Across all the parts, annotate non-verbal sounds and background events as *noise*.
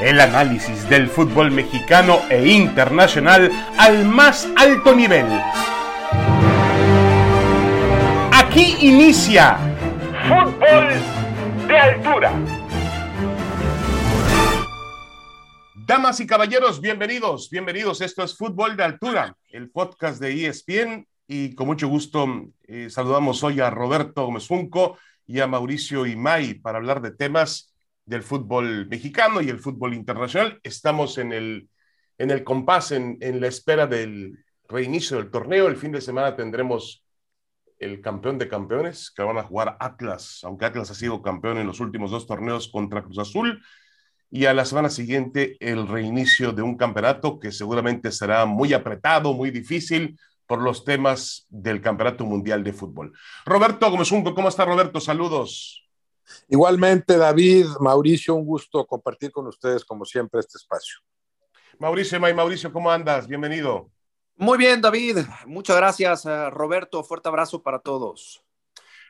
El análisis del fútbol mexicano e internacional al más alto nivel. Aquí inicia Fútbol de Altura. Damas y caballeros, bienvenidos, bienvenidos. Esto es Fútbol de Altura, el podcast de ESPN. Y con mucho gusto eh, saludamos hoy a Roberto Gómez Funco y a Mauricio Imay para hablar de temas del fútbol mexicano y el fútbol internacional. Estamos en el, en el compás, en, la espera del reinicio del torneo. El fin de semana tendremos el campeón de campeones, que van a jugar Atlas, aunque Atlas ha sido campeón en los últimos dos torneos contra Cruz Azul. Y a la semana siguiente el reinicio de un campeonato que seguramente será muy apretado, muy difícil por los temas del Campeonato Mundial de Fútbol. Roberto Gómez ¿cómo está Roberto? Saludos. Igualmente, David, Mauricio, un gusto compartir con ustedes, como siempre, este espacio. Mauricio, May, Mauricio, ¿cómo andas? Bienvenido. Muy bien, David. Muchas gracias, eh, Roberto. Fuerte abrazo para todos.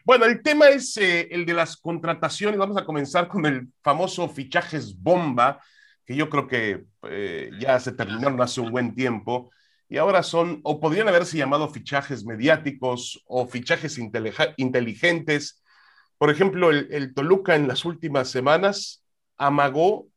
Bueno, el tema es eh, el de las contrataciones. Vamos a comenzar con el famoso fichajes bomba, que yo creo que eh, ya se terminaron hace un buen tiempo. Y ahora son, o podrían haberse llamado fichajes mediáticos o fichajes inteligentes por ejemplo, el, Toluca en las últimas semanas amagó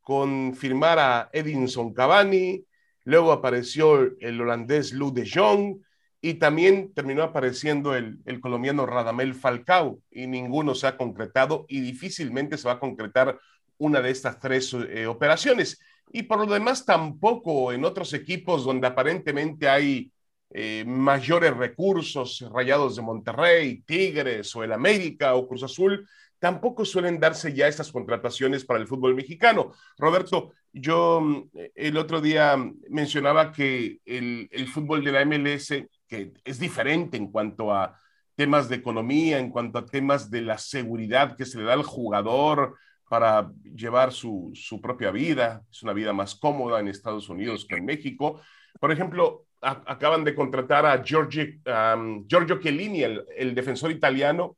con firmar a Edinson Cavani, luego apareció el holandés Lou de Jong y también terminó apareciendo el, colombiano Radamel Falcao y ninguno se ha concretado y difícilmente se va a concretar una de estas tres eh, operaciones. Y por lo demás tampoco en otros equipos donde aparentemente hay eh, mayores recursos, Rayados de Monterrey, Tigres o el América o Cruz Azul, tampoco suelen darse ya estas contrataciones para el fútbol mexicano. Roberto, yo mm, el otro día mencionaba que el, fútbol de la MLS, es diferente en cuanto a temas de economía, en cuanto a temas de la seguridad que se le da al jugador para llevar su, su propia vida, es una vida más cómoda en Estados Unidos que en México. Por ejemplo, acaban de contratar a Giorgio Chiellini, el, defensor italiano,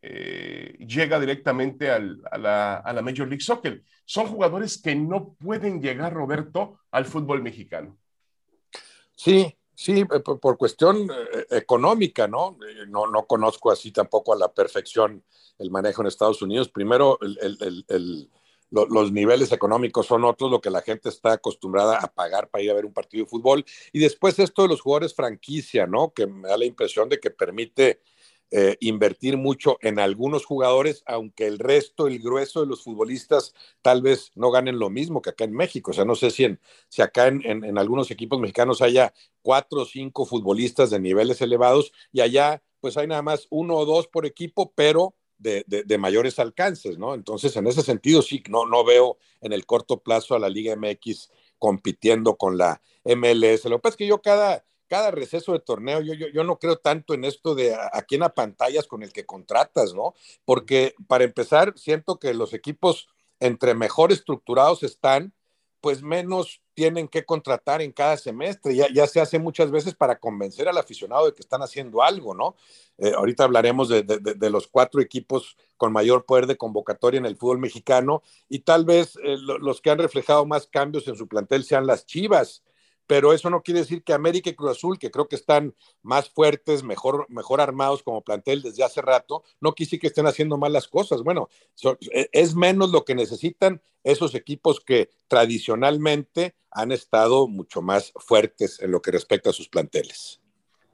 eh, llega directamente a, la, Major League Soccer. Son jugadores que no pueden llegar, Roberto, al fútbol mexicano. Sí, sí, eh, por, cuestión eh, económica, ¿no? ¿no? No conozco así tampoco a la perfección el manejo en Estados Unidos. Primero, el los niveles económicos son otros, lo que la gente está acostumbrada a pagar para ir a ver un partido de fútbol. Y después esto de los jugadores franquicia, ¿no? Que me da la impresión de que permite eh, invertir mucho en algunos jugadores, aunque el resto, el grueso de los futbolistas tal vez no ganen lo mismo que acá en México. O sea, no sé si, en, si acá en, en algunos equipos mexicanos haya cuatro o cinco futbolistas de niveles elevados y allá pues hay nada más uno o dos por equipo, pero de, mayores alcances, ¿no? Entonces, en ese sentido, sí, no, no veo en el corto plazo a la Liga MX compitiendo con la MLS. Lo que pasa es que yo cada, cada receso de torneo, yo, yo, yo no creo tanto en esto de a, quién pantallas con el que contratas, ¿no? Porque para empezar, siento que los equipos entre mejor estructurados están, pues menos tienen que contratar en cada semestre. Ya, ya, se hace muchas veces para convencer al aficionado de que están haciendo algo, ¿no? Eh, ahorita hablaremos de, los cuatro equipos con mayor poder de convocatoria en el fútbol mexicano y tal vez eh, los que han reflejado más cambios en su plantel sean las Chivas pero eso no quiere decir que América y Cruz Azul, que creo que están más fuertes, mejor, mejor armados como plantel desde hace rato, no quise que estén haciendo mal las cosas. Bueno, e, es menos lo que necesitan esos equipos que tradicionalmente han estado mucho más fuertes en lo que respecta a sus planteles.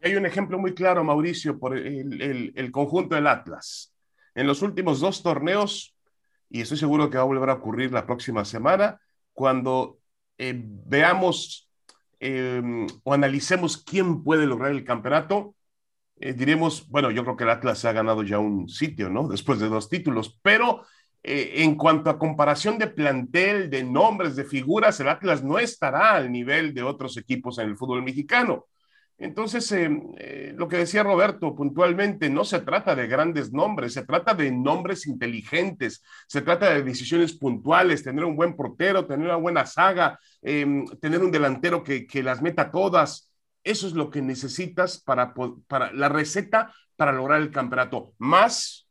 Hay un ejemplo muy claro, Mauricio, por el, conjunto del Atlas. En los últimos dos torneos, y estoy seguro que va a volver a ocurrir la próxima semana, cuando eh, veamos Em, o analicemos quién puede lograr el campeonato, eh, diremos, bueno, yo creo que el Atlas ha ganado ya un sitio, ¿no? Después de dos títulos, pero eh, en cuanto a comparación de plantel, de nombres, de figuras, el Atlas no estará al nivel de otros equipos en el fútbol mexicano. Entonces, eh, eh, lo que decía Roberto puntualmente, no se trata de grandes nombres, se trata de nombres inteligentes, se trata de decisiones puntuales, tener un buen portero, tener una buena saga, em, tener un delantero que, las meta todas. Eso es lo que necesitas para, para la receta para lograr el campeonato, más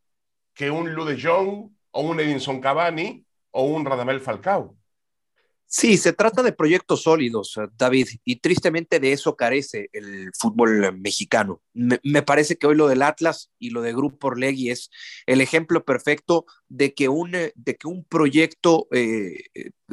que un Lude Jong o un Edinson Cavani o un Radamel Falcao. Sí, se trata de proyectos sólidos, eh, David, y tristemente de eso carece el fútbol mexicano. Me, parece que hoy lo del Atlas y lo de Grupo Orlegui es el ejemplo perfecto de que un, eh, de que un proyecto eh,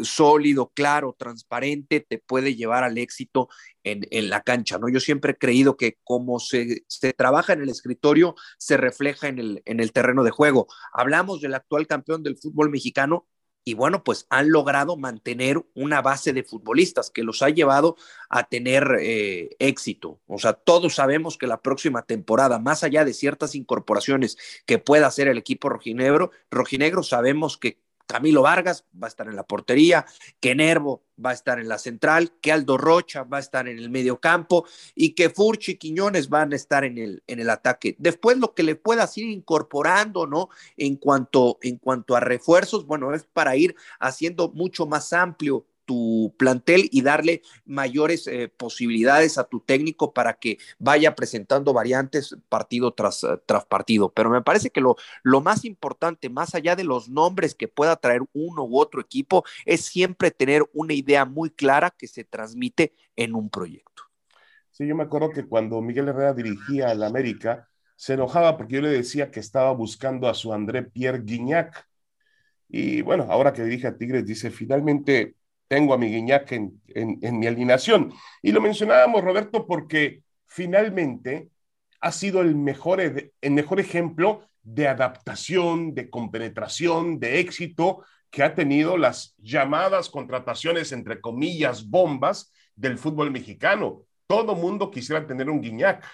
sólido, claro, transparente, te puede llevar al éxito en, en, la cancha, ¿no? Yo siempre he creído que como se, se trabaja en el escritorio, se refleja en el, en el terreno de juego. Hablamos del actual campeón del fútbol mexicano y bueno, pues han logrado mantener una base de futbolistas que los ha llevado a tener eh, éxito. O sea, todos sabemos que la próxima temporada, más allá de ciertas incorporaciones que pueda hacer el equipo rojinegro, rojinegro sabemos que Camilo Vargas va a estar en la portería, que Nervo va a estar en la central, que Aldo Rocha va a estar en el medio campo y que Furchi y Quiñones van a estar en el, en el ataque. Después lo que le puedas ir incorporando, ¿no? En cuanto, en cuanto a refuerzos, bueno, es para ir haciendo mucho más amplio tu plantel y darle mayores eh, posibilidades a tu técnico para que vaya presentando variantes partido tras, eh, tras partido. Pero me parece que lo, lo más importante, más allá de los nombres que pueda traer uno u otro equipo, es siempre tener una idea muy clara que se transmite en un proyecto. Sí, yo me acuerdo que cuando Miguel Herrera dirigía al América, se enojaba porque yo le decía que estaba buscando a su André Pierre Guignac. Y bueno, ahora que dirige a Tigres, dice, finalmente tengo a mi Guiñac en, en, mi alineación. Y lo mencionábamos, Roberto, porque finalmente ha sido el mejor, el mejor ejemplo de adaptación, de compenetración, de éxito que ha tenido las llamadas contrataciones, entre comillas, bombas del fútbol mexicano. Todo mundo quisiera tener un Guiñac.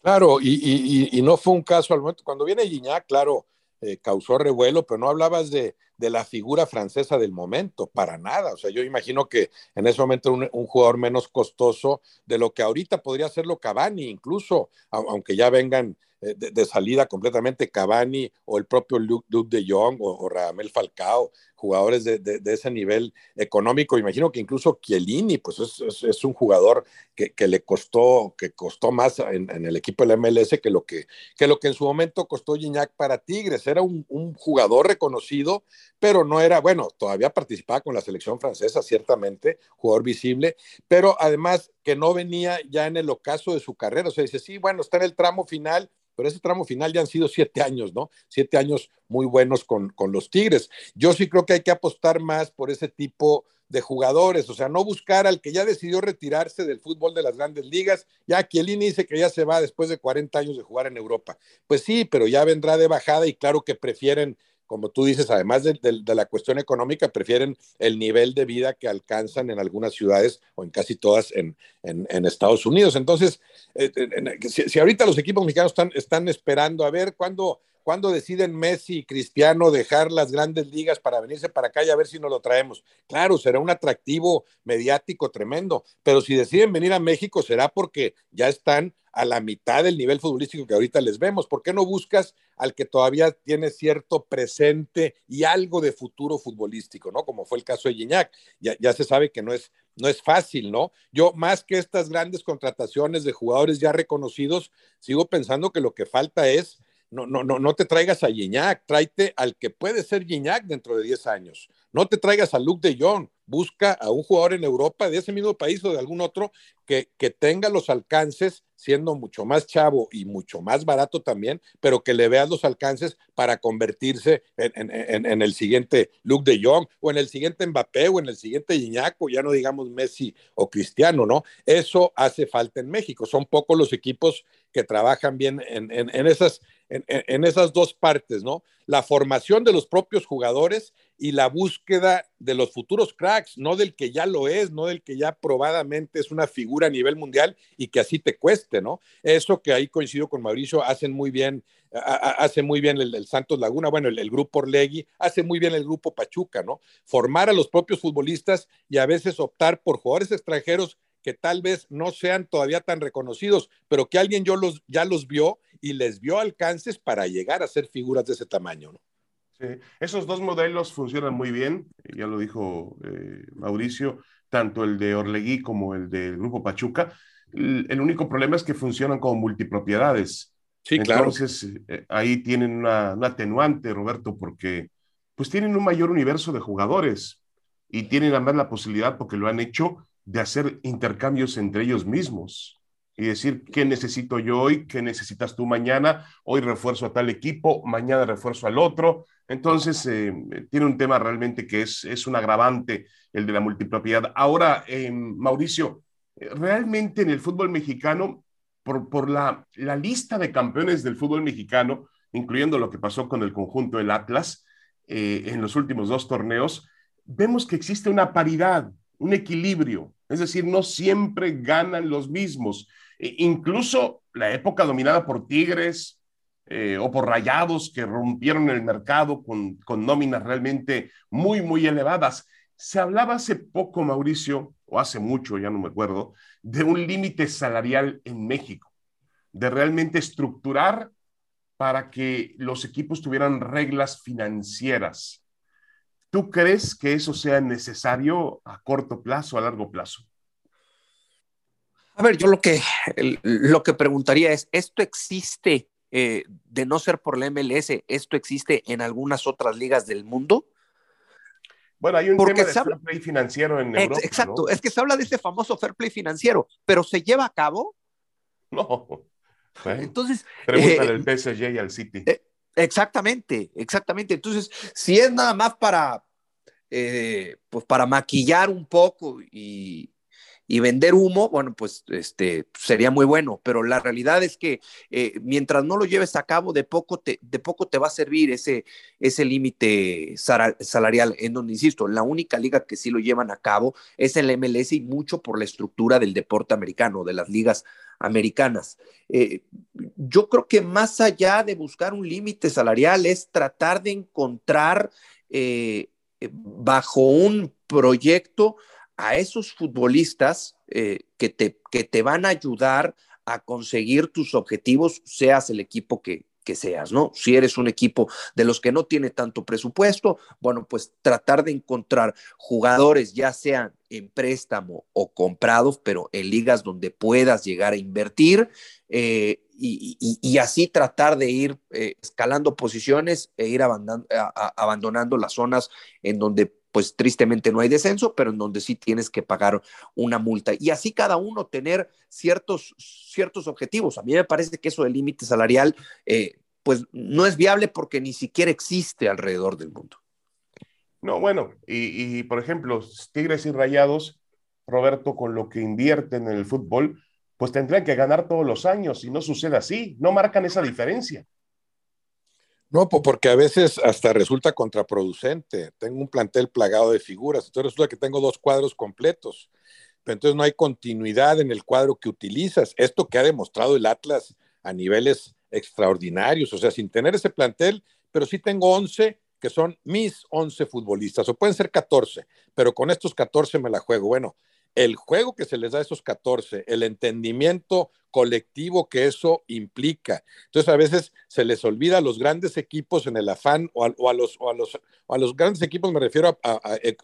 Claro, y, y, no fue un caso al momento. Cuando viene Guiñac, claro, eh, causó revuelo, pero no hablabas de, de, la figura francesa del momento, para nada. O sea, yo imagino que en ese momento un, un jugador menos costoso de lo que ahorita podría serlo Cavani, incluso, aunque ya vengan eh, de, salida completamente Cavani o el propio Luke, de Jong o, o, Radamel Falcao, jugadores de, de, ese nivel económico. Imagino que incluso Chiellini, pues es, es, un jugador que, que, le costó, que costó más en, en, el equipo del MLS que lo que, que lo que en su momento costó Gignac para Tigres. Era un, un jugador reconocido, pero no era, bueno, todavía participaba con la selección francesa, ciertamente, jugador visible, pero además que no venía ya en el ocaso de su carrera. O sea, dice, sí, bueno, está en el tramo final, pero ese tramo final ya han sido siete años, ¿no? Siete años muy buenos con, con los Tigres. Yo sí creo que hay que apostar más por ese tipo de jugadores, o sea, no buscar al que ya decidió retirarse del fútbol de las grandes ligas. Ya Chiellini dice que ya se va después de 40 años de jugar en Europa. Pues sí, pero ya vendrá de bajada y claro que prefieren como tú dices, además de, la cuestión económica, prefieren el nivel de vida que alcanzan en algunas ciudades o en casi todas en, Estados Unidos. Entonces, eh, si, ahorita los equipos mexicanos están, están esperando a ver cuándo, cuándo deciden Messi y Cristiano dejar las grandes ligas para venirse para acá y a ver si nos lo traemos. Claro, será un atractivo mediático tremendo, pero si deciden venir a México será porque ya están a la mitad del nivel futbolístico que ahorita les vemos. ¿Por qué no buscas al que todavía tiene cierto presente y algo de futuro futbolístico, ¿no? Como fue el caso de Gignac. Ya, ya se sabe que no es, no es fácil, ¿no? Yo, más que estas grandes contrataciones de jugadores ya reconocidos, sigo pensando que lo que falta es no, no, no, no te traigas a Gignac, tráete al que puede ser Gignac dentro de 10 años. No te traigas a Luke de Jong, busca a un jugador en Europa de ese mismo país o de algún otro que, que tenga los alcances, siendo mucho más chavo y mucho más barato también, pero que le veas los alcances para convertirse en, en, en el siguiente Luke de Jong o en el siguiente Mbappé o en el siguiente Gignac o ya no digamos Messi o Cristiano, ¿no? Eso hace falta en México. Son pocos los equipos que trabajan bien en, esas, en, esas dos partes, ¿no? La formación de los propios jugadores y la búsqueda de los futuros cracks, no del que ya lo es, no del que ya probadamente es una figura a nivel mundial y que así te cueste, ¿no? Eso que ahí coincido con Mauricio, hacen muy bien, hace muy bien el, Santos Laguna, bueno, el, el, grupo Orlegui, hace muy bien el grupo Pachuca, ¿no? Formar a los propios futbolistas y a veces optar por jugadores extranjeros que tal vez no sean todavía tan reconocidos, pero que alguien yo los, ya los vio y les vio alcances para llegar a ser figuras de ese tamaño. ¿no? Sí. Esos dos modelos funcionan muy bien, ya lo dijo eh, Mauricio, tanto el de Orlegui como el del Grupo Pachuca. El, único problema es que funcionan como multipropiedades. Sí, claro. Entonces, eh, ahí tienen una, una, atenuante, Roberto, porque pues tienen un mayor universo de jugadores y tienen además la posibilidad, porque lo han hecho, de hacer intercambios entre ellos mismos y decir qué necesito yo hoy, qué necesitas tú mañana, hoy refuerzo a tal equipo, mañana refuerzo al otro. Entonces, eh, tiene un tema realmente que es, es un agravante el de la multipropiedad. Ahora, eh, Mauricio, realmente en el fútbol mexicano, por, por la, la, lista de campeones del fútbol mexicano, incluyendo lo que pasó con el conjunto del Atlas eh, en los últimos dos torneos, vemos que existe una paridad, un equilibrio. Es decir, no siempre ganan los mismos. E incluso la época dominada por Tigres eh, o por Rayados que rompieron el mercado con, con nóminas realmente muy, muy elevadas. Se hablaba hace poco, Mauricio, o hace mucho, ya no me acuerdo, de un límite salarial en México, de realmente estructurar para que los equipos tuvieran reglas financieras. ¿Tú crees que eso sea necesario a corto plazo, a largo plazo? A ver, yo lo que, lo que preguntaría es, ¿esto existe eh, de no ser por la MLS? ¿Esto existe en algunas otras ligas del mundo? Bueno, hay un tema de fair play financiero en Europa. Exacto, es que se habla de ese famoso fair play financiero, pero ¿se lleva a cabo? *laughs* No. Entonces. Pregúntale al PSG y al City. Eh, exactamente, exactamente. Entonces, si es nada más para, eh, pues para maquillar un poco y, y vender humo, bueno, pues este, sería muy bueno, pero la realidad es que eh, mientras no lo lleves a cabo, de poco te, de poco te va a servir ese, ese límite salarial, en donde, insisto, la única liga que sí lo llevan a cabo es el MLS y mucho por la estructura del deporte americano, de las ligas americanas. Eh, yo creo que más allá de buscar un límite salarial es tratar de encontrar eh, bajo un proyecto a esos futbolistas eh, que, te, que te van a ayudar a conseguir tus objetivos, seas el equipo que, que seas, ¿no? Si eres un equipo de los que no tiene tanto presupuesto, bueno, pues tratar de encontrar jugadores, ya sean en préstamo o comprados, pero en ligas donde puedas llegar a invertir eh, y, así tratar de ir eh, escalando posiciones e ir abandonando las zonas en donde pues tristemente no hay descenso, pero en donde sí tienes que pagar una multa. Y así cada uno tener ciertos, ciertos objetivos. A mí me parece que eso del límite salarial, eh, pues no es viable porque ni siquiera existe alrededor del mundo. No, bueno, y, por ejemplo, Tigres y Rayados, Roberto, con lo que invierten en el fútbol, pues tendrían que ganar todos los años y no sucede así, no marcan esa diferencia. No, porque a veces hasta resulta contraproducente. Tengo un plantel plagado de figuras, entonces resulta que tengo dos cuadros completos, pero entonces no hay continuidad en el cuadro que utilizas. Esto que ha demostrado el Atlas a niveles extraordinarios, o sea, sin tener ese plantel, pero sí tengo 11 que son mis 11 futbolistas, o pueden ser 14, pero con estos 14 me la juego. Bueno, el juego que se les da a esos 14, el entendimiento colectivo que eso implica. Entonces a veces se les olvida a los grandes equipos en el afán o a, los, los, a los grandes equipos, me refiero a,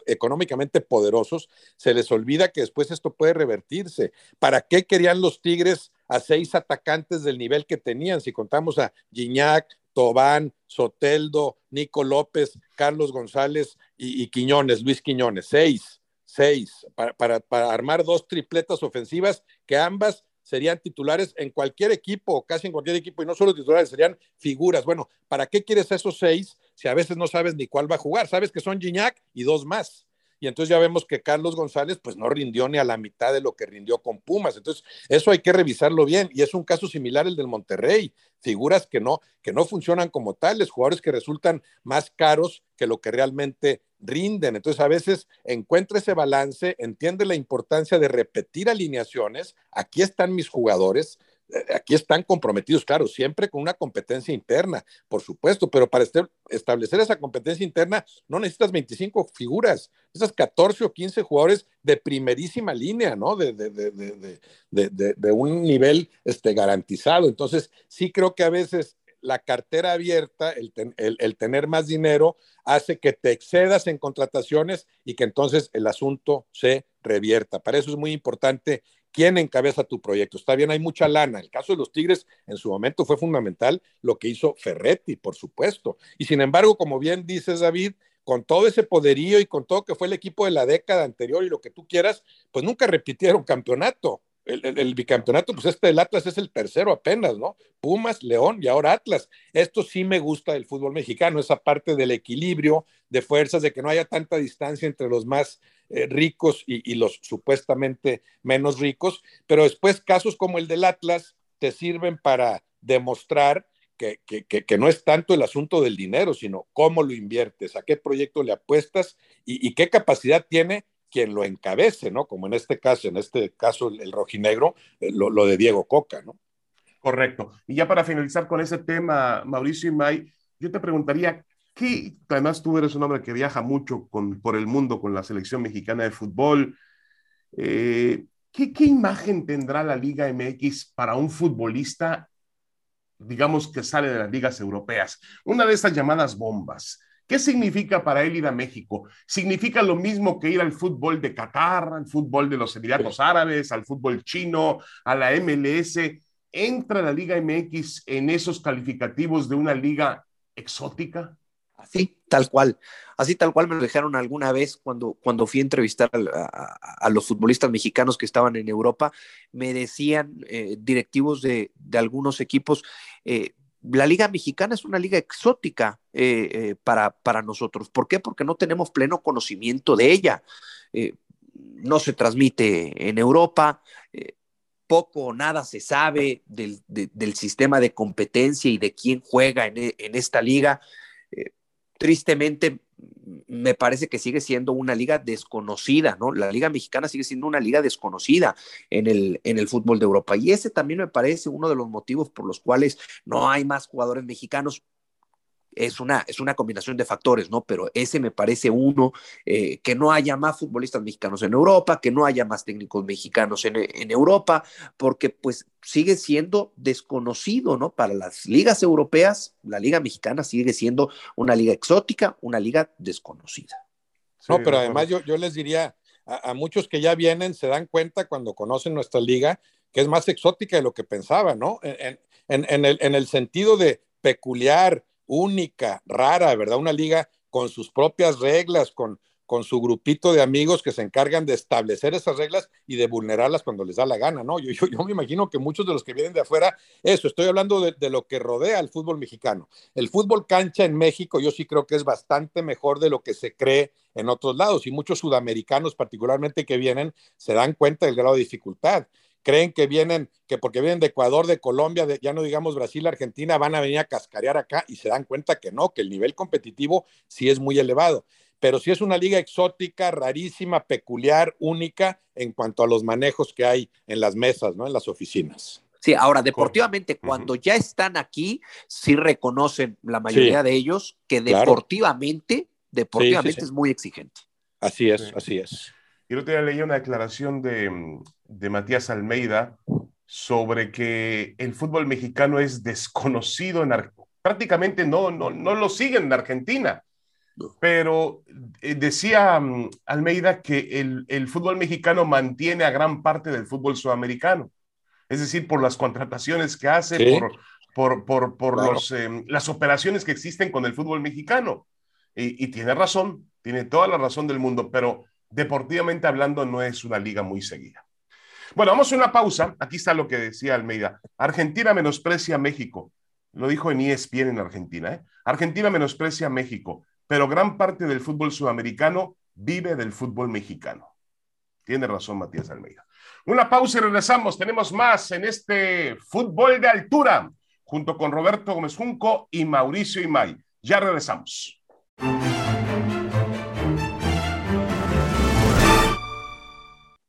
económicamente poderosos, se les olvida que después esto puede revertirse. ¿Para qué querían los Tigres a seis atacantes del nivel que tenían? Si contamos a Gignac, Tobán, Soteldo, Nico López, Carlos González y Quiñones, Luis Quiñones, seis seis, para, armar dos tripletas ofensivas que ambas serían titulares en cualquier equipo, casi en cualquier equipo, y no solo titulares, serían figuras. Bueno, ¿para qué quieres esos seis si a veces no sabes ni cuál va a jugar? Sabes que son Gignac y dos más. Y entonces ya vemos que Carlos González pues no rindió ni a la mitad de lo que rindió con Pumas. Entonces, eso hay que revisarlo bien. Y es un caso similar el del Monterrey. Figuras que no, que no funcionan como tales, jugadores que resultan más caros que lo que realmente rinden. Entonces, a veces encuentra ese balance, entiende la importancia de repetir alineaciones. Aquí están mis jugadores, eh, aquí están comprometidos, claro, siempre con una competencia interna, por supuesto, pero para este, establecer esa competencia interna no necesitas 25 figuras, esas 14 o 15 jugadores de primerísima línea, ¿no? De, de, un nivel este, garantizado. Entonces, sí creo que a veces la cartera abierta, el, el, tener más dinero, hace que te excedas en contrataciones y que entonces el asunto se revierta. Para eso es muy importante quién encabeza tu proyecto. Está bien, hay mucha lana. El caso de los Tigres en su momento fue fundamental lo que hizo Ferretti, por supuesto. Y sin embargo, como bien dices, David, con todo ese poderío y con todo que fue el equipo de la década anterior y lo que tú quieras, pues nunca repitieron campeonato. El, bicampeonato, pues este del Atlas es el tercero apenas, ¿no? Pumas, León y ahora Atlas. Esto sí me gusta del fútbol mexicano, esa parte del equilibrio de fuerzas, de que no haya tanta distancia entre los más eh, ricos y, y, los supuestamente menos ricos, pero después casos como el del Atlas te sirven para demostrar que, que, no es tanto el asunto del dinero, sino cómo lo inviertes, a qué proyecto le apuestas y, qué capacidad tiene quien lo encabece, ¿no? Como en este caso, en este caso el, rojinegro, eh, lo, de Diego Coca, ¿no? Correcto. Y ya para finalizar con ese tema, Mauricio y May, yo te preguntaría, ¿qué, además tú eres un hombre que viaja mucho por el mundo con la selección mexicana de fútbol, eh, ¿qué, ¿qué imagen tendrá la Liga MX para un futbolista digamos, que sale de las ligas europeas. Una de estas llamadas bombas. ¿Qué significa para él ir a México? ¿Significa lo mismo que ir al fútbol de Qatar, al fútbol de los Emiratos Árabes, al fútbol chino, a la MLS? ¿Entra la Liga MX en esos calificativos de una liga exótica? Así, tal cual. Así tal cual me lo dejaron alguna vez cuando, cuando fui a entrevistar a, los futbolistas mexicanos que estaban en Europa. Me decían eh, directivos de, algunos equipos, eh, la liga mexicana es una liga exótica eh, para, para nosotros. ¿Por qué? Porque no tenemos pleno conocimiento de ella. no se transmite en Europa, poco o nada se sabe del, sistema de competencia y de quién juega en, en esta liga tristemente me parece que sigue siendo una liga desconocida, ¿no? La liga mexicana sigue siendo una liga desconocida en el, en el fútbol de Europa. Y ese también me parece uno de los motivos por los cuales no hay más jugadores mexicanos es una, es una combinación de factores, ¿no? Pero ese me parece uno, eh, que no haya más futbolistas mexicanos en Europa, que no haya más técnicos mexicanos en, en, Europa, porque pues sigue siendo desconocido, ¿no? Para las ligas europeas, la liga mexicana sigue siendo una liga exótica, una liga desconocida. no, pero además yo, yo les diría, a, muchos que ya vienen se dan cuenta cuando conocen nuestra liga que es más exótica de lo que pensaban, ¿no? En, en, en, el, en el sentido de peculiar, única, rara, ¿verdad? Una liga con sus propias reglas, con, con su grupito de amigos que se encargan de establecer esas reglas y de vulnerarlas cuando les da la gana, ¿no? Yo, me imagino que muchos de los que vienen de afuera, eso, estoy hablando de, de, lo que rodea al fútbol mexicano. El fútbol cancha en México yo sí creo que es bastante mejor de lo que se cree en otros lados y muchos sudamericanos particularmente que vienen se dan cuenta del grado de dificultad creen que vienen, que porque vienen de Ecuador, de Colombia, de, ya no digamos Brasil, Argentina, van a venir a cascarear acá y se dan cuenta que no, que el nivel competitivo sí es muy elevado. Pero sí es una liga exótica, rarísima, peculiar, única en cuanto a los manejos que hay en las mesas, ¿no? En las oficinas. Sí, ahora deportivamente, cuando ya están aquí, sí reconocen la mayoría de ellos que deportivamente, deportivamente es muy exigente. Así es, así es. Y el otro día leí una declaración de, de Matías Almeida sobre que el fútbol mexicano es desconocido en prácticamente no, no, no lo siguen en Argentina. Pero eh, decía mm, Almeida que el, el, fútbol mexicano mantiene a gran parte del fútbol sudamericano. Es decir, por las contrataciones que hace, por, por, por, por los, em, las operaciones que existen con el fútbol mexicano. Y, y, tiene razón, tiene toda la razón del mundo, pero deportivamente hablando, no es una liga muy seguida. Bueno, vamos a una pausa. Aquí está lo que decía Almeida. Argentina menosprecia México. Lo dijo en ESPN en Argentina. ¿eh? Argentina menosprecia México, pero gran parte del fútbol sudamericano vive del fútbol mexicano. Tiene razón Matías Almeida. Una pausa y regresamos. Tenemos más en este fútbol de altura, junto con Roberto Gómez Junco y Mauricio Imay. Ya regresamos.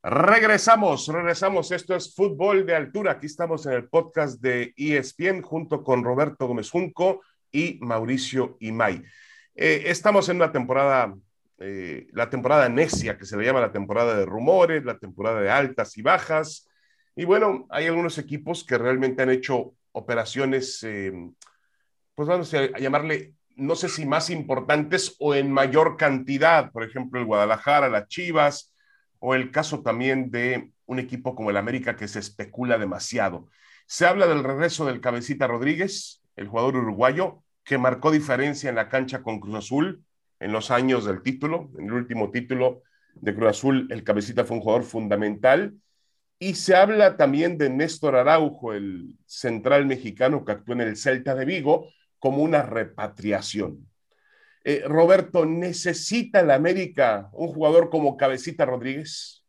Regresamos, regresamos. Esto es Fútbol de Altura. Aquí estamos en el podcast de ESPN junto con Roberto Gómez Junco y Mauricio Imay. Eh, estamos en una temporada, eh, la temporada necia, que se le llama la temporada de rumores, la temporada de altas y bajas. Y bueno, hay algunos equipos que realmente han hecho operaciones, eh, pues vamos a llamarle, no sé si más importantes o en mayor cantidad. Por ejemplo, el Guadalajara, las Chivas o el caso también de un equipo como el América que se especula demasiado. Se habla del regreso del Cabecita Rodríguez, el jugador uruguayo, que marcó diferencia en la cancha con Cruz Azul. en los años del título, en el último título de Cruz Azul, el cabecita fue un jugador fundamental. Y se habla también de Néstor Araujo, el central mexicano que actuó en el Celta de Vigo, como una repatriación. Eh, Roberto, ¿necesita la América un jugador como Cabecita Rodríguez?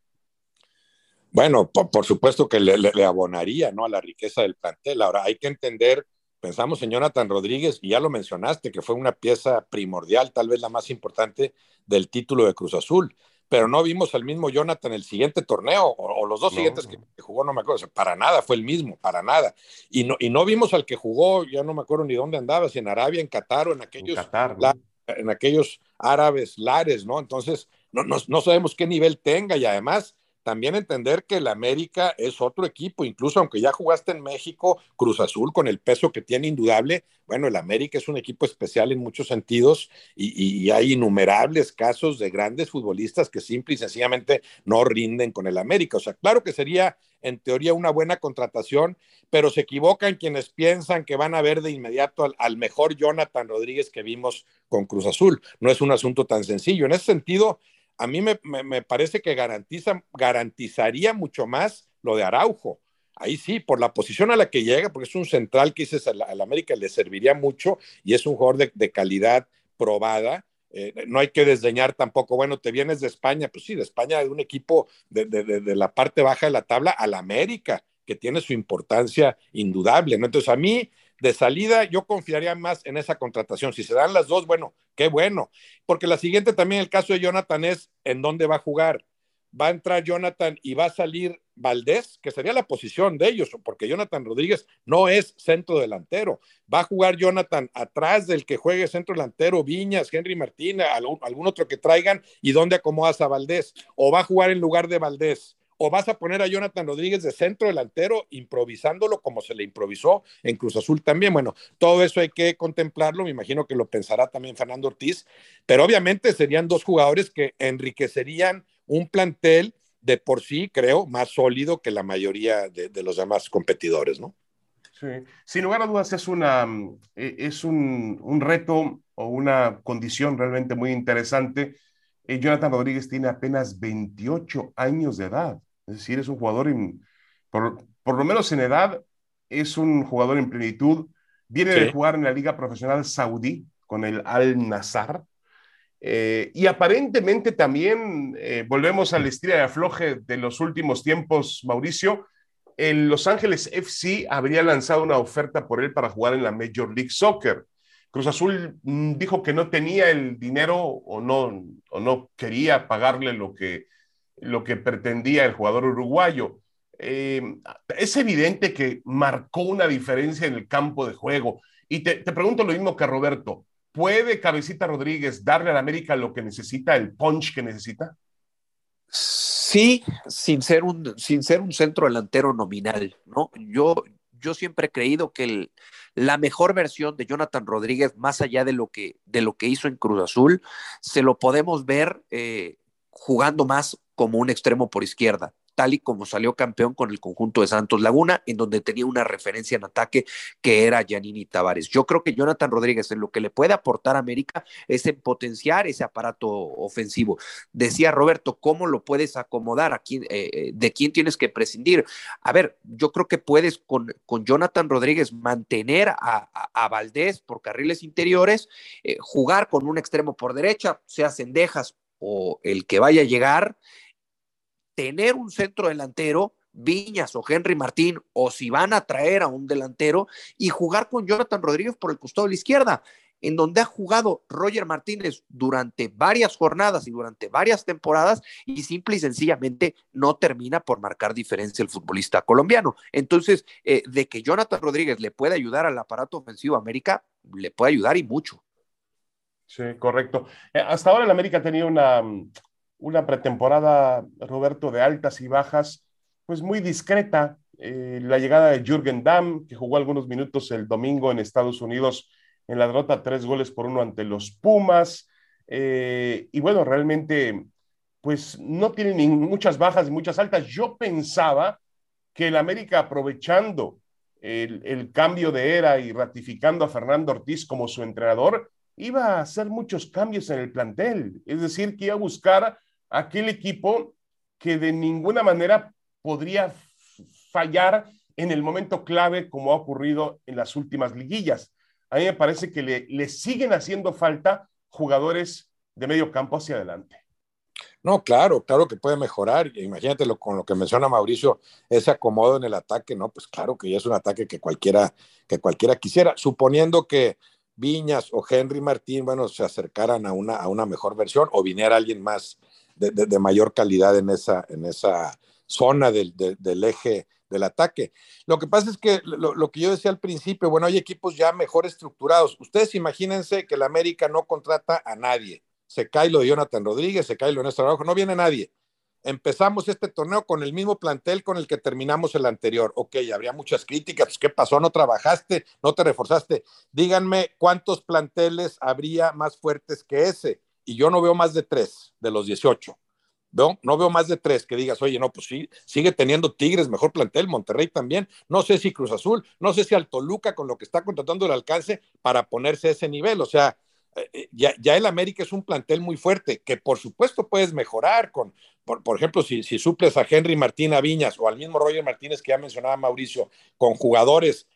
Bueno, por, supuesto que le, le, abonaría ¿no? a la riqueza del plantel. Ahora, hay que entender, pensamos en Jonathan Rodríguez, y ya lo mencionaste, que fue una pieza primordial, tal vez la más importante del título de Cruz Azul pero no vimos al mismo Jonathan el siguiente torneo, o, los dos siguientes que, jugó, no me acuerdo, para nada, fue el mismo, para nada. Y no, y no vimos al que jugó, ya no me acuerdo ni dónde andaba, si en Arabia, en Qatar o en aquellos, en, aquellos árabes lares, ¿no? Entonces, no, no, no sabemos qué nivel tenga y además también entender que el América es otro equipo, incluso aunque ya jugaste en México, Cruz Azul, con el peso que tiene indudable, bueno, el América es un equipo especial en muchos sentidos y, hay innumerables casos de grandes futbolistas que simple y sencillamente no rinden con el América. O sea, claro que sería en teoría una buena contratación, pero se equivocan quienes piensan que van a ver de inmediato al, al mejor Jonathan Rodríguez que vimos con Cruz Azul. No es un asunto tan sencillo. En ese sentido, a mí me, parece que garantiza, garantizaría mucho más lo de Araujo. Ahí sí, por la posición a la que llega, porque es un central que dices al, América le serviría mucho y es un jugador de, calidad probada. Eh, no hay que desdeñar tampoco, bueno, te vienes de España, pues sí, de España, de un equipo de, de la parte baja de la tabla al América, que tiene su importancia indudable. Entonces, a mí de salida, yo confiaría más en esa contratación. Si se dan las dos, bueno, qué bueno. Porque la siguiente también, el caso de Jonathan, es en dónde va a jugar. Va a entrar Jonathan y va a salir Valdés, que sería la posición de ellos, porque Jonathan Rodríguez no es centro delantero. Va a jugar Jonathan atrás del que juegue centro delantero, Viñas, Henry Martínez, algún, otro que traigan, y dónde acomodas a Valdés. O va a jugar en lugar de Valdés o vas a poner a Jonathan Rodríguez de centro delantero improvisándolo como se le improvisó en Cruz Azul también. Bueno, todo eso hay que contemplarlo, me imagino que lo pensará también Fernando Ortiz, pero obviamente serían dos jugadores que enriquecerían un plantel de por sí, creo, más sólido que la mayoría de, los demás competidores, ¿no? Sí, sin lugar a dudas es, una, eh, es un, un reto o una condición realmente muy interesante eh, Jonathan Rodríguez tiene apenas 28 años de edad. Es decir, es un jugador, por, lo menos en edad, es un jugador en plenitud. Viene de jugar en la Liga Profesional Saudí con el Al Nazar. Eh, y aparentemente también, eh, volvemos al estilo de afloje de los últimos tiempos, Mauricio, el Los Ángeles FC habría lanzado una oferta por él para jugar en la Major League Soccer. Cruz Azul mm, dijo que no tenía el dinero o no, o no quería pagarle lo que, lo que pretendía el jugador uruguayo. Eh, es evidente que marcó una diferencia en el campo de juego. Y te, pregunto lo mismo que Roberto. ¿Puede Cabecita Rodríguez darle a la América lo que necesita, el punch que necesita? Sí, sin ser un, sin ser un centro delantero nominal, ¿no? Yo, yo siempre he creído que el, la mejor versión de Jonathan Rodríguez, más allá de lo que, de lo que hizo en Cruz Azul, se lo podemos ver eh, jugando más como un extremo por izquierda tal y como salió campeón con el conjunto de Santos Laguna, en donde tenía una referencia en ataque que era Giannini Tavares. Yo creo que Jonathan Rodríguez en lo que le puede aportar a América es en potenciar ese aparato ofensivo. Decía Roberto, ¿cómo lo puedes acomodar? ¿A quién, eh, eh, ¿De quién tienes que prescindir? A ver, yo creo que puedes con, Jonathan Rodríguez mantener a, a, Valdés por carriles interiores, eh, jugar con un extremo por derecha, sea Cendejas o el que vaya a llegar, tener un centro delantero, Viñas o Henry Martín, o si van a traer a un delantero, y jugar con Jonathan Rodríguez por el costado de la izquierda, en donde ha jugado Roger Martínez durante varias jornadas y durante varias temporadas, y simple y sencillamente no termina por marcar diferencia el futbolista colombiano. Entonces, eh, de que Jonathan Rodríguez le puede ayudar al aparato ofensivo América, le puede ayudar y mucho. Sí, correcto. Eh, hasta ahora el América tenía una, una pretemporada, Roberto, de altas y bajas, pues muy discreta. Eh, la llegada de Jürgen Damm, que jugó algunos minutos el domingo en Estados Unidos en la derrota, tres goles por uno ante los Pumas. Eh, y bueno, realmente, pues no tiene ni muchas bajas ni muchas altas. Yo pensaba que el América, aprovechando el, el cambio de era y ratificando a Fernando Ortiz como su entrenador, iba a hacer muchos cambios en el plantel, es decir, que iba a buscar aquel equipo que de ninguna manera podría fallar en el momento clave como ha ocurrido en las últimas liguillas. A mí me parece que le, le siguen haciendo falta jugadores de medio campo hacia adelante. No, claro, claro que puede mejorar. Imagínate con lo que menciona Mauricio, ese acomodo en el ataque, ¿no? Pues claro que ya es un ataque que cualquiera, que cualquiera quisiera, suponiendo que Viñas o Henry Martín, bueno, se acercaran a una, a una mejor versión o viniera alguien más de, mayor calidad en esa, en esa zona del, eje del ataque. Lo que pasa es que lo, lo, que yo decía al principio, bueno, hay equipos ya mejor estructurados. Ustedes imagínense que el América no contrata a nadie. Se cae lo de Jonathan Rodríguez, se cae lo de Néstor Araujo, no viene nadie. Empezamos este torneo con el mismo plantel con el que terminamos el anterior. Ok, habría muchas críticas. Pues, ¿Qué pasó? ¿No trabajaste? ¿No te reforzaste? Díganme cuántos planteles habría más fuertes que ese y yo no veo más de tres de los 18. ¿no? no veo más de tres que digas, oye, no, pues sí, sigue teniendo Tigres, mejor plantel, Monterrey también, no sé si Cruz Azul, no sé si al Toluca con lo que está contratando el alcance para ponerse a ese nivel, o sea, eh, eh, ya, ya, el América es un plantel muy fuerte, que por supuesto puedes mejorar con, por, por ejemplo, si, si, suples a Henry Martín Viñas o al mismo Roger Martínez que ya mencionaba Mauricio, con jugadores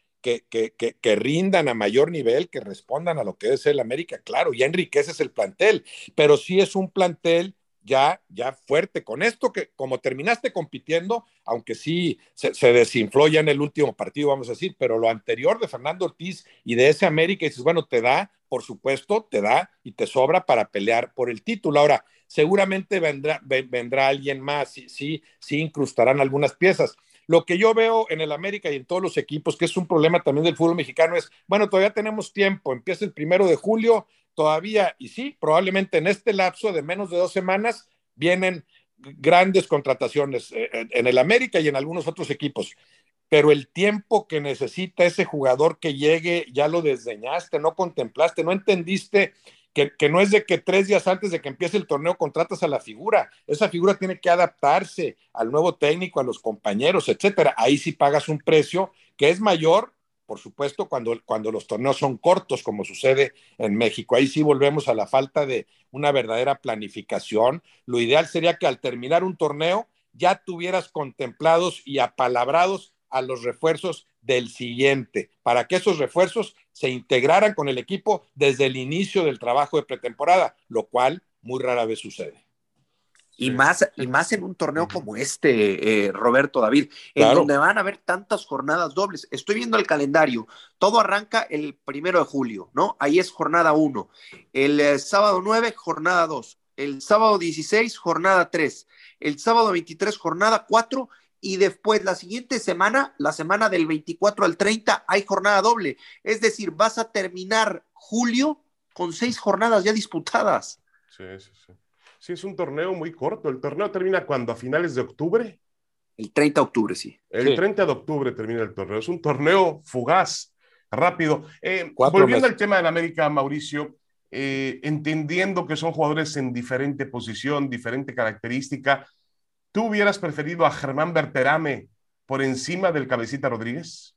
que, rindan a mayor nivel, que respondan a lo que es el América, claro, ya enriqueces el plantel, pero sí es un plantel ya, ya fuerte. Con esto que como terminaste compitiendo, aunque sí se, desinfló ya en el último partido, vamos a decir, pero lo anterior de Fernando Ortiz y de ese América, dices, bueno, te da, por supuesto, te da y te sobra para pelear por el título. Ahora, seguramente vendrá, vendrá alguien más, sí, sí, sí incrustarán algunas piezas. Lo que yo veo en el América y en todos los equipos, que es un problema también del fútbol mexicano, es, bueno, todavía tenemos tiempo, empieza el primero de julio, todavía, y sí, probablemente en este lapso de menos de dos semanas vienen grandes contrataciones eh, en el América y en algunos otros equipos. Pero el tiempo que necesita ese jugador que llegue, ya lo desdeñaste, no contemplaste, no entendiste que, no es de que tres días antes de que empiece el torneo contratas a la figura. Esa figura tiene que adaptarse al nuevo técnico, a los compañeros, etcétera. Ahí sí pagas un precio que es mayor, por supuesto, cuando, cuando los torneos son cortos, como sucede en México. Ahí sí volvemos a la falta de una verdadera planificación. Lo ideal sería que al terminar un torneo ya tuvieras contemplados y apalabrados a los refuerzos del siguiente, para que esos refuerzos se integraran con el equipo desde el inicio del trabajo de pretemporada, lo cual muy rara vez sucede. Y más, y más en un torneo como este, eh, Roberto David, en donde van a haber tantas jornadas dobles. Estoy viendo el calendario. Todo arranca el primero de julio, ¿no? Ahí es jornada uno. El eh, sábado 9, jornada 2. El sábado 16, jornada 3. El sábado 23, jornada 4 y después la siguiente semana, la semana del 24 al 30, hay jornada doble. Es decir, vas a terminar julio con seis jornadas ya disputadas. Sí, sí, sí. Sí, es un torneo muy corto. ¿El torneo termina cuando? ¿A finales de octubre? El 30 de octubre, sí. El 30 de octubre termina el torneo. Es un torneo fugaz, rápido. Eh, volviendo al tema de América, Mauricio, eh, entendiendo que son jugadores en diferente posición, diferente característica, ¿Tú hubieras preferido a Germán Berterame por encima del Cabecita Rodríguez?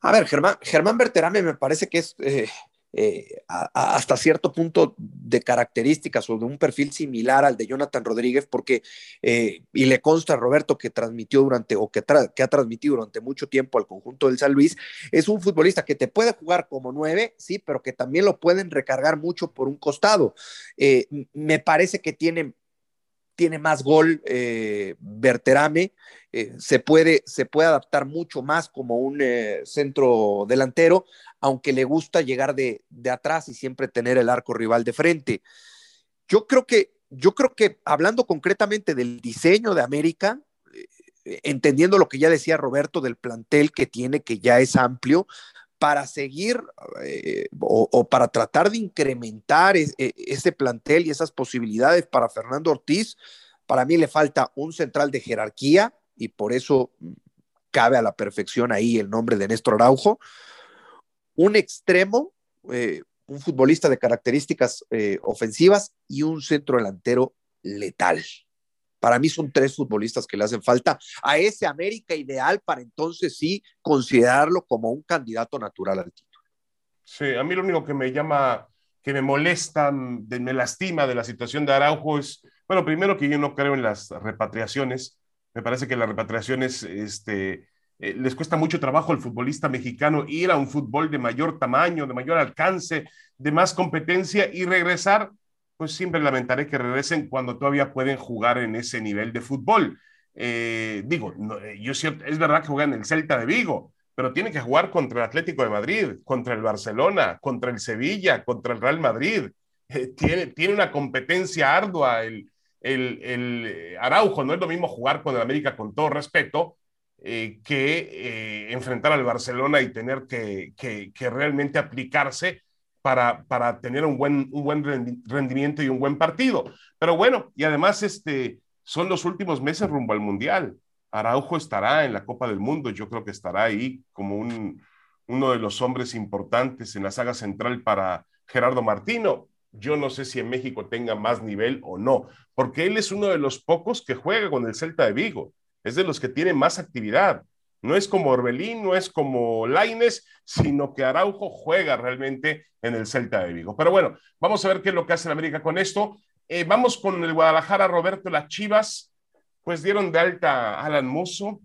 A ver, Germán, Germán Berterame me parece que es eh, eh, hasta cierto punto de características o de un perfil similar al de Jonathan Rodríguez, porque, eh, y le consta a Roberto que transmitió durante, o que, ha transmitido durante mucho tiempo al conjunto del San Luis, es un futbolista que te puede jugar como nueve, sí, pero que también lo pueden recargar mucho por un costado. me parece que tiene tiene más gol eh, Berterame, eh, se, puede, se puede adaptar mucho más como un eh, centro delantero, aunque le gusta llegar de, atrás y siempre tener el arco rival de frente. Yo creo que, yo creo que hablando concretamente del diseño de América, entendiendo lo que ya decía Roberto del plantel que tiene, que ya es amplio, para seguir eh, o, para tratar de incrementar e, ese plantel y esas posibilidades para Fernando Ortiz, para mí le falta un central de jerarquía y por eso cabe a la perfección ahí el nombre de Néstor Araujo, un extremo, eh, un futbolista de características eh, ofensivas y un centro delantero letal. Para mí son tres futbolistas que le hacen falta a ese América ideal para entonces sí considerarlo como un candidato natural al título. Sí, a mí lo único que me llama, que me molesta, me lastima de la situación de Araujo es, bueno, primero que yo no creo en las repatriaciones. Me parece que las repatriaciones, este, eh, les cuesta mucho trabajo al futbolista mexicano ir a un fútbol de mayor tamaño, de mayor alcance, de más competencia y regresar, pues siempre lamentaré que regresen cuando todavía pueden jugar en ese nivel de fútbol. Eh, digo, eh, yo es verdad que juegan el Celta de Vigo, pero tiene que jugar contra el Atlético de Madrid, contra el Barcelona, contra el Sevilla, contra el Real Madrid. *laughs* tiene, tiene una competencia ardua el, el, el, Araujo. No es lo mismo jugar con el América con todo respeto que eh, enfrentar al Barcelona y tener que, que, que realmente aplicarse para, para tener un buen, un buen rendimiento y un buen partido. Pero bueno, y además este, son los últimos meses rumbo al Mundial. Araujo estará en la Copa del Mundo, yo creo que estará ahí como un, uno de los hombres importantes en la saga central para Gerardo Martino. Yo no sé si en México tenga más nivel o no, porque él es uno de los pocos que juega con el Celta de Vigo, es de los que tiene más actividad. No es como Orbelín, no es como Laines, sino que Araujo juega realmente en el Celta de Vigo. Pero bueno, vamos a ver qué es lo que hace el América con esto. Eh, vamos con el Guadalajara, Roberto, las Chivas, pues dieron de alta a Alan Mozo.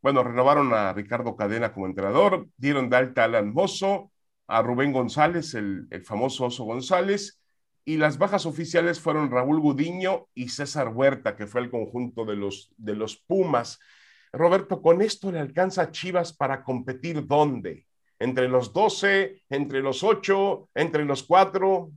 Bueno, renovaron a Ricardo Cadena como entrenador, dieron de alta a Alan Mozo, a Rubén González, el, el famoso Oso González, y las bajas oficiales fueron Raúl Gudiño y César Huerta, que fue el conjunto de los, de los Pumas. Roberto, ¿con esto le alcanza a Chivas para competir dónde? ¿Entre los 12, entre los 8, entre los 4?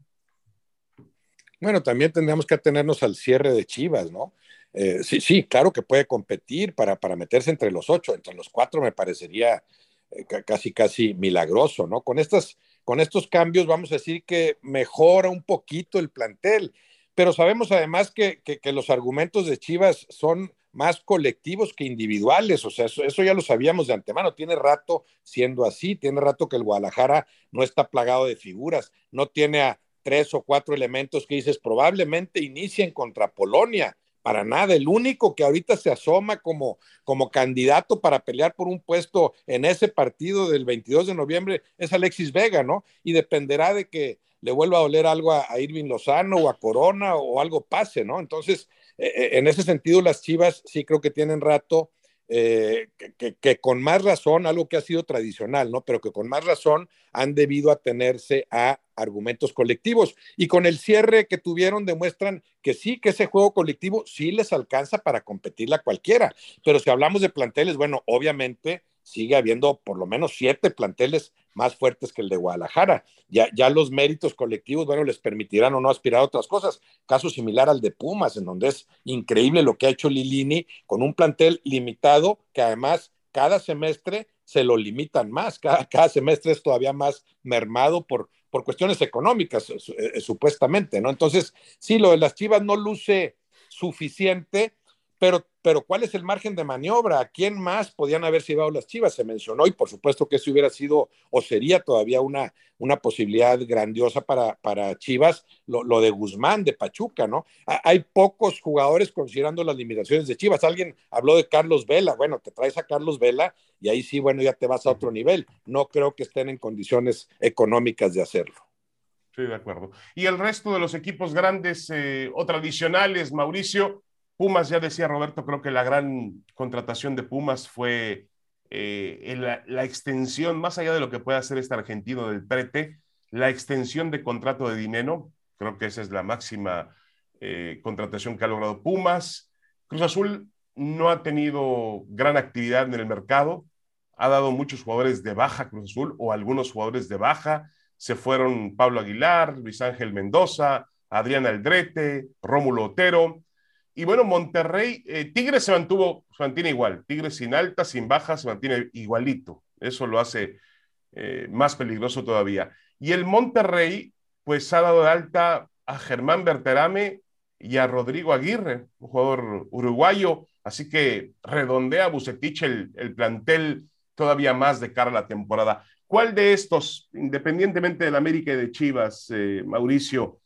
Bueno, también tendríamos que atenernos al cierre de Chivas, ¿no? Eh, sí, sí, claro que puede competir para, para meterse entre los 8, entre los 4 me parecería eh, casi, casi milagroso, ¿no? Con, estas, con estos cambios vamos a decir que mejora un poquito el plantel, pero sabemos además que, que los argumentos de Chivas son más colectivos que individuales, o sea, eso, ya lo sabíamos de antemano, tiene rato siendo así, tiene rato que el Guadalajara no está plagado de figuras, no tiene a tres o cuatro elementos que dices probablemente inicien contra Polonia, para nada, el único que ahorita se asoma como, como candidato para pelear por un puesto en ese partido del 22 de noviembre es Alexis Vega, ¿no? Y dependerá de que le vuelva a doler algo a, a Irving Lozano o a Corona o algo pase, ¿no? Entonces, eh, eh, en ese sentido, las Chivas sí creo que tienen rato eh, que, con más razón, algo que ha sido tradicional, ¿no? Pero que con más razón han debido atenerse a argumentos colectivos. Y con el cierre que tuvieron demuestran que sí, que ese juego colectivo sí les alcanza para competirle a cualquiera. Pero si hablamos de planteles, bueno, obviamente sigue habiendo por lo menos siete planteles más fuertes que el de Guadalajara. Ya, ya los méritos colectivos, bueno, les permitirán o no aspirar a otras cosas. Caso similar al de Pumas, en donde es increíble lo que ha hecho Lilini con un plantel limitado que además cada semestre se lo limitan más, cada, cada semestre es todavía más mermado por, por cuestiones económicas, eh, supuestamente, ¿no? Entonces, sí, lo de las Chivas no luce suficiente pero, pero ¿cuál es el margen de maniobra? ¿A quién más podían haberse llevado las Chivas? Se mencionó y por supuesto que eso hubiera sido o sería todavía una, una posibilidad grandiosa para, para Chivas, lo, de Guzmán, de Pachuca, ¿no? Hay pocos jugadores considerando las limitaciones de Chivas. Alguien habló de Carlos Vela, bueno, te traes a Carlos Vela y ahí sí, bueno, ya te vas a otro nivel. No creo que estén en condiciones económicas de hacerlo. Sí, de acuerdo. Y el resto de los equipos grandes eh, o tradicionales, Mauricio, Pumas, ya decía Roberto, creo que la gran contratación de Pumas fue eh, la, extensión, más allá de lo que puede hacer este argentino del prete, la extensión de contrato de dinero. Creo que esa es la máxima eh, contratación que ha logrado Pumas. Cruz Azul no ha tenido gran actividad en el mercado, ha dado muchos jugadores de baja Cruz Azul o algunos jugadores de baja. Se fueron Pablo Aguilar, Luis Ángel Mendoza, Adrián Aldrete, Rómulo Otero y bueno, Monterrey, eh, Tigres se mantuvo, se mantiene igual. Tigres sin alta, sin baja, se mantiene igualito. Eso lo hace eh, más peligroso todavía. Y el Monterrey, pues ha dado de alta a Germán Berterame y a Rodrigo Aguirre, un jugador uruguayo. Así que redondea Bucetich el, el plantel todavía más de cara a la temporada. ¿Cuál de estos, independientemente del América y de Chivas, eh, Mauricio,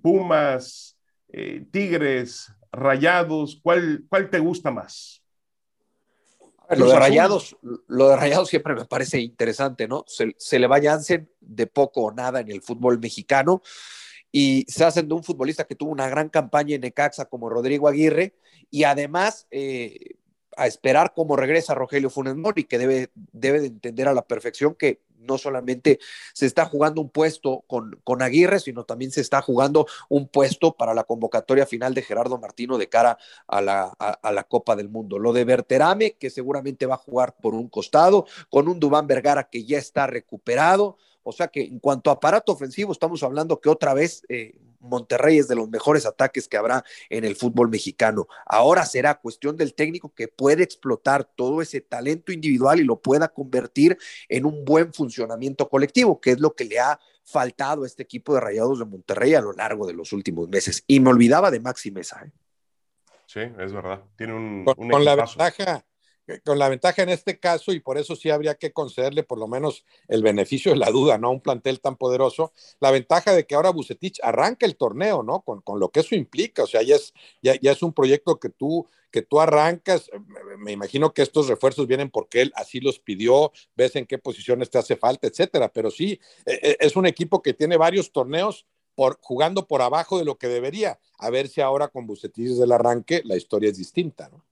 Pumas, Tigres, Rayados? ¿Cuál, cuál te gusta más? Lo de, Rayados, lo de Rayados siempre me parece interesante, ¿no? Se, se le va Jansen de poco o nada en el fútbol mexicano y se hacen de un futbolista que tuvo una gran campaña en Necaxa como Rodrigo Aguirre y además eh, a esperar cómo regresa Rogelio Funes Mori, que debe, debe de entender a la perfección que no solamente se está jugando un puesto con, con Aguirre, sino también se está jugando un puesto para la convocatoria final de Gerardo Martino de cara a la, a, la Copa del Mundo. Lo de Berterame, que seguramente va a jugar por un costado, con un Dubán Vergara que ya está recuperado. O sea que en cuanto a aparato ofensivo, estamos hablando que otra vez eh, Monterrey es de los mejores ataques que habrá en el fútbol mexicano. Ahora será cuestión del técnico que puede explotar todo ese talento individual y lo pueda convertir en un buen funcionamiento colectivo, que es lo que le ha faltado a este equipo de Rayados de Monterrey a lo largo de los últimos meses. Y me olvidaba de Maxi Mesa. ¿eh? Sí, es verdad. Tiene un, con la ventaja con la ventaja en este caso, y por eso sí habría que concederle por lo menos el beneficio de la duda, ¿no? Un plantel tan poderoso, la ventaja de que ahora Bucetich arranca el torneo, ¿no? Con, con lo que eso implica, o sea, ya es, ya, ya, es un proyecto que tú, que tú arrancas, me imagino que estos refuerzos vienen porque él así los pidió, ves en qué posiciones te hace falta, etcétera, pero sí, e, e, es un equipo que tiene varios torneos por, jugando por abajo de lo que debería, a ver si ahora con Bucetich del arranque la historia es distinta, ¿no?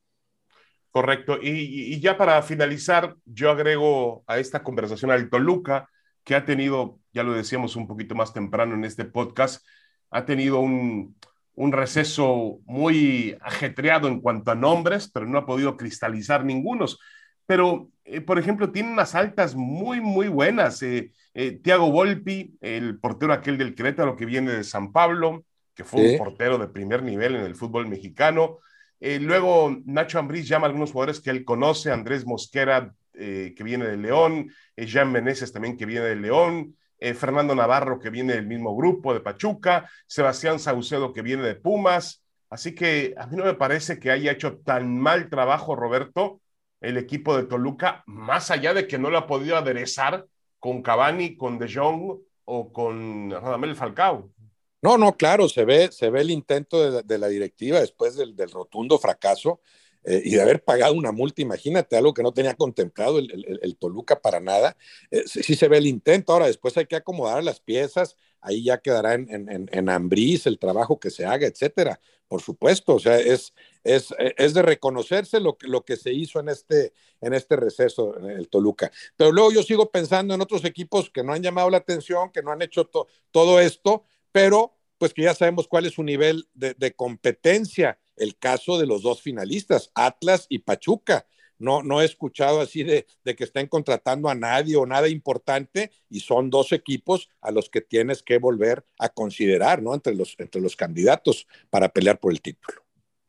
Correcto. Y, ya para finalizar, yo agrego a esta conversación al Toluca, que ha tenido, ya lo decíamos un poquito más temprano en este podcast, ha tenido un, receso muy ajetreado en cuanto a nombres, pero no ha podido cristalizar ningunos. Pero, eh, por ejemplo, tiene unas altas muy, muy buenas. Eh, eh, Tiago Volpi, el portero aquel del Querétaro que viene de San Pablo, que fue un portero de primer nivel en el fútbol mexicano. Eh, luego Nacho Ambriz llama a algunos jugadores que él conoce, Andrés Mosquera, eh, que viene de León, eh, Jean Meneses también, que viene de León, Fernando Navarro, que viene del mismo grupo de Pachuca, Sebastián Saucedo, que viene de Pumas. Así que a mí no me parece que haya hecho tan mal trabajo, Roberto, el equipo de Toluca, más allá de que no lo ha podido aderezar con Cavani, con De Jong o con Radamel Falcao. No, no, claro, se ve, se ve el intento de, la directiva después del, rotundo fracaso eh, y de haber pagado una multa, imagínate, algo que no tenía contemplado el, Toluca para nada. Eh, sí, se ve el intento, ahora después hay que acomodar las piezas, ahí ya quedará en, en, en Ambriz el trabajo que se haga, etcétera. Por supuesto, o sea, es, es, es de reconocerse lo, lo que se hizo en este, en este receso, en el Toluca. Pero luego yo sigo pensando en otros equipos que no han llamado la atención, que no han hecho todo esto, pero pues que ya sabemos cuál es su nivel de, competencia. El caso de los dos finalistas, Atlas y Pachuca. No, no he escuchado así de, que estén contratando a nadie o nada importante y son dos equipos a los que tienes que volver a considerar, ¿no? Entre los, entre los candidatos para pelear por el título.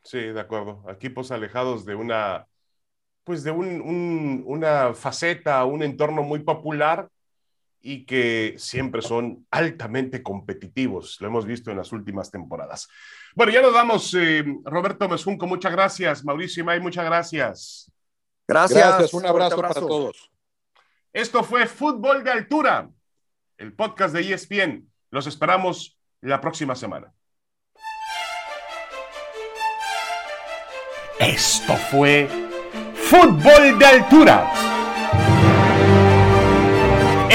Sí, de acuerdo. Equipos alejados de una, pues de una faceta, un entorno muy popular y que siempre son altamente competitivos. Lo hemos visto en las últimas temporadas. Bueno, ya nos vamos. Eh, Roberto Mesunco, muchas gracias. Mauricio May, muchas gracias. Gracias. Un abrazo, para todos. Esto fue Fútbol de Altura, el podcast de ESPN. Los esperamos la próxima semana. Esto fue Fútbol de Altura